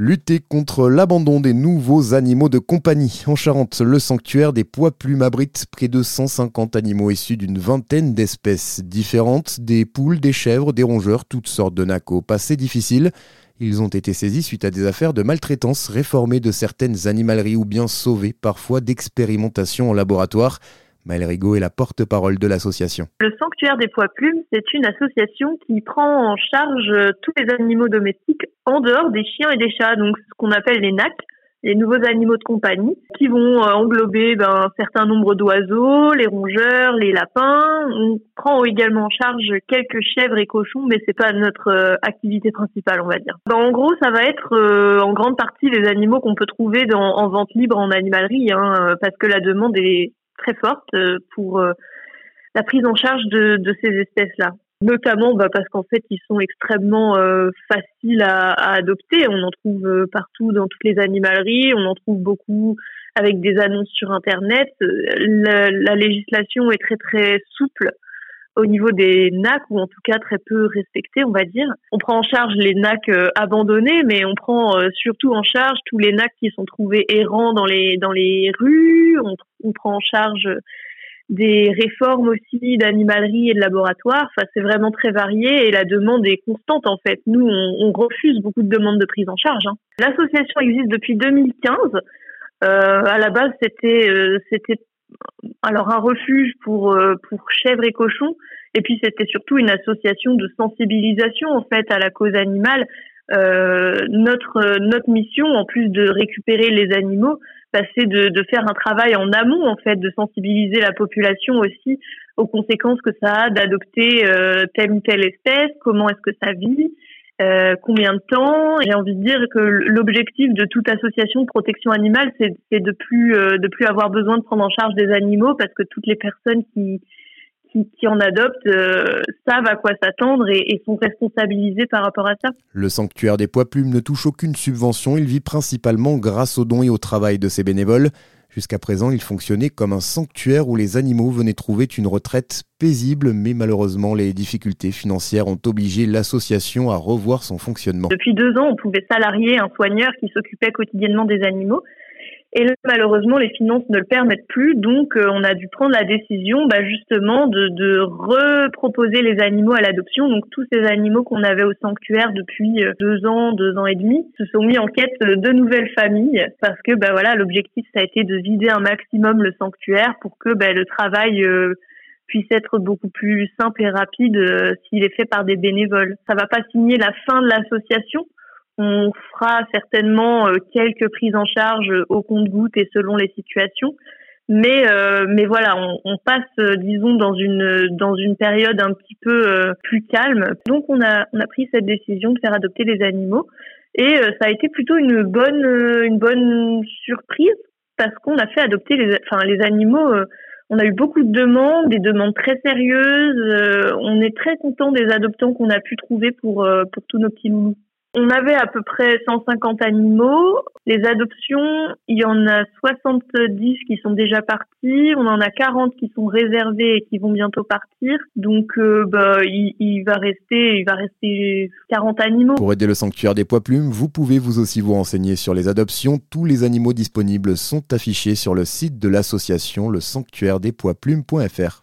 Lutter contre l'abandon des nouveaux animaux de compagnie. En Charente, le sanctuaire des poids plumes abrite près de 150 animaux issus d'une vingtaine d'espèces différentes, des poules, des chèvres, des rongeurs, toutes sortes de nacos. Passé difficile, ils ont été saisis suite à des affaires de maltraitance réformées de certaines animaleries ou bien sauvés parfois d'expérimentation en laboratoire. Maëlle Rigaud est la porte-parole de l'association. Le Sanctuaire des Poids Plumes, c'est une association qui prend en charge tous les animaux domestiques en dehors des chiens et des chats, donc ce qu'on appelle les NAC, les nouveaux animaux de compagnie, qui vont euh, englober ben, un certain nombre d'oiseaux, les rongeurs, les lapins. On prend également en charge quelques chèvres et cochons, mais c'est pas notre euh, activité principale, on va dire. Ben, en gros, ça va être euh, en grande partie les animaux qu'on peut trouver en vente libre en animalerie, hein, parce que la demande est très forte euh, pour euh, la prise en charge de, de ces espèces-là. Notamment bah, parce qu'en fait, ils sont extrêmement euh, faciles à, à, adopter. On en trouve partout dans toutes les animaleries. On en trouve beaucoup avec des annonces sur Internet. La, la législation est très très souple au niveau des NAC ou en tout cas très peu respectés, on va dire. On prend en charge les NAC euh, abandonnés, mais on prend euh, surtout en charge tous les NAC qui sont trouvés errants dans les dans les rues. On, prend en charge des réformes aussi d'animalerie et de laboratoire. Enfin, c'est vraiment très varié et la demande est constante en fait. Nous, on, refuse beaucoup de demandes de prise en charge. Hein. L'association existe depuis 2015. Euh, à la base, c'était c'était alors un refuge pour euh, pour chèvres et cochons. Et puis c'était surtout une association de sensibilisation en fait à la cause animale. Euh, notre notre mission en plus de récupérer les animaux bah, c'est de, de faire un travail en amont en fait de sensibiliser la population aussi aux conséquences que ça a d'adopter euh, telle ou telle espèce comment est-ce que ça vit euh, combien de temps J'ai envie de dire que l'objectif de toute association de protection animale, c'est de plus euh, de plus avoir besoin de prendre en charge des animaux parce que toutes les personnes qui qui, en adoptent euh, savent à quoi s'attendre et, et, sont responsabilisées par rapport à ça. Le sanctuaire des poids plumes ne touche aucune subvention. Il vit principalement grâce aux dons et au travail de ses bénévoles. Jusqu'à présent, il fonctionnait comme un sanctuaire où les animaux venaient trouver une retraite paisible, mais malheureusement, les difficultés financières ont obligé l'association à revoir son fonctionnement. Depuis deux ans, on pouvait salarier un soigneur qui s'occupait quotidiennement des animaux. Et là, malheureusement, les finances ne le permettent plus, donc euh, on a dû prendre la décision, bah, justement, de, reproposer les animaux à l'adoption. Donc tous ces animaux qu'on avait au sanctuaire depuis euh, deux ans, deux ans et demi, se sont mis en quête de nouvelles familles, parce que bah voilà, l'objectif ça a été de vider un maximum le sanctuaire pour que bah, le travail euh, puisse être beaucoup plus simple et rapide s'il est fait par des bénévoles. Ça va pas signer la fin de l'association, on fera certainement euh, quelques prises en charge au compte-goutte et selon les situations. Mais euh, mais voilà, on, on passe euh, disons dans une dans une période un petit peu plus calme. Donc on a on a pris cette décision de faire adopter les animaux et ça a été plutôt une bonne une bonne surprise parce qu'on a fait adopter les enfin les animaux on a eu beaucoup de demandes, des demandes très sérieuses. on est très content des adoptants qu'on a pu trouver pour pour tous nos petits loulous. On avait à peu près 150 animaux. Les adoptions, il y en a 70 qui sont déjà partis. On en a 40 qui sont réservés et qui vont bientôt partir. Donc, euh, bah, il, va rester, il va rester 40 animaux. Pour aider le sanctuaire des poids plumes, vous pouvez vous aussi vous renseigner sur les adoptions. Tous les animaux disponibles sont affichés sur le site de l'association le sanctuaire des poids plumes.fr.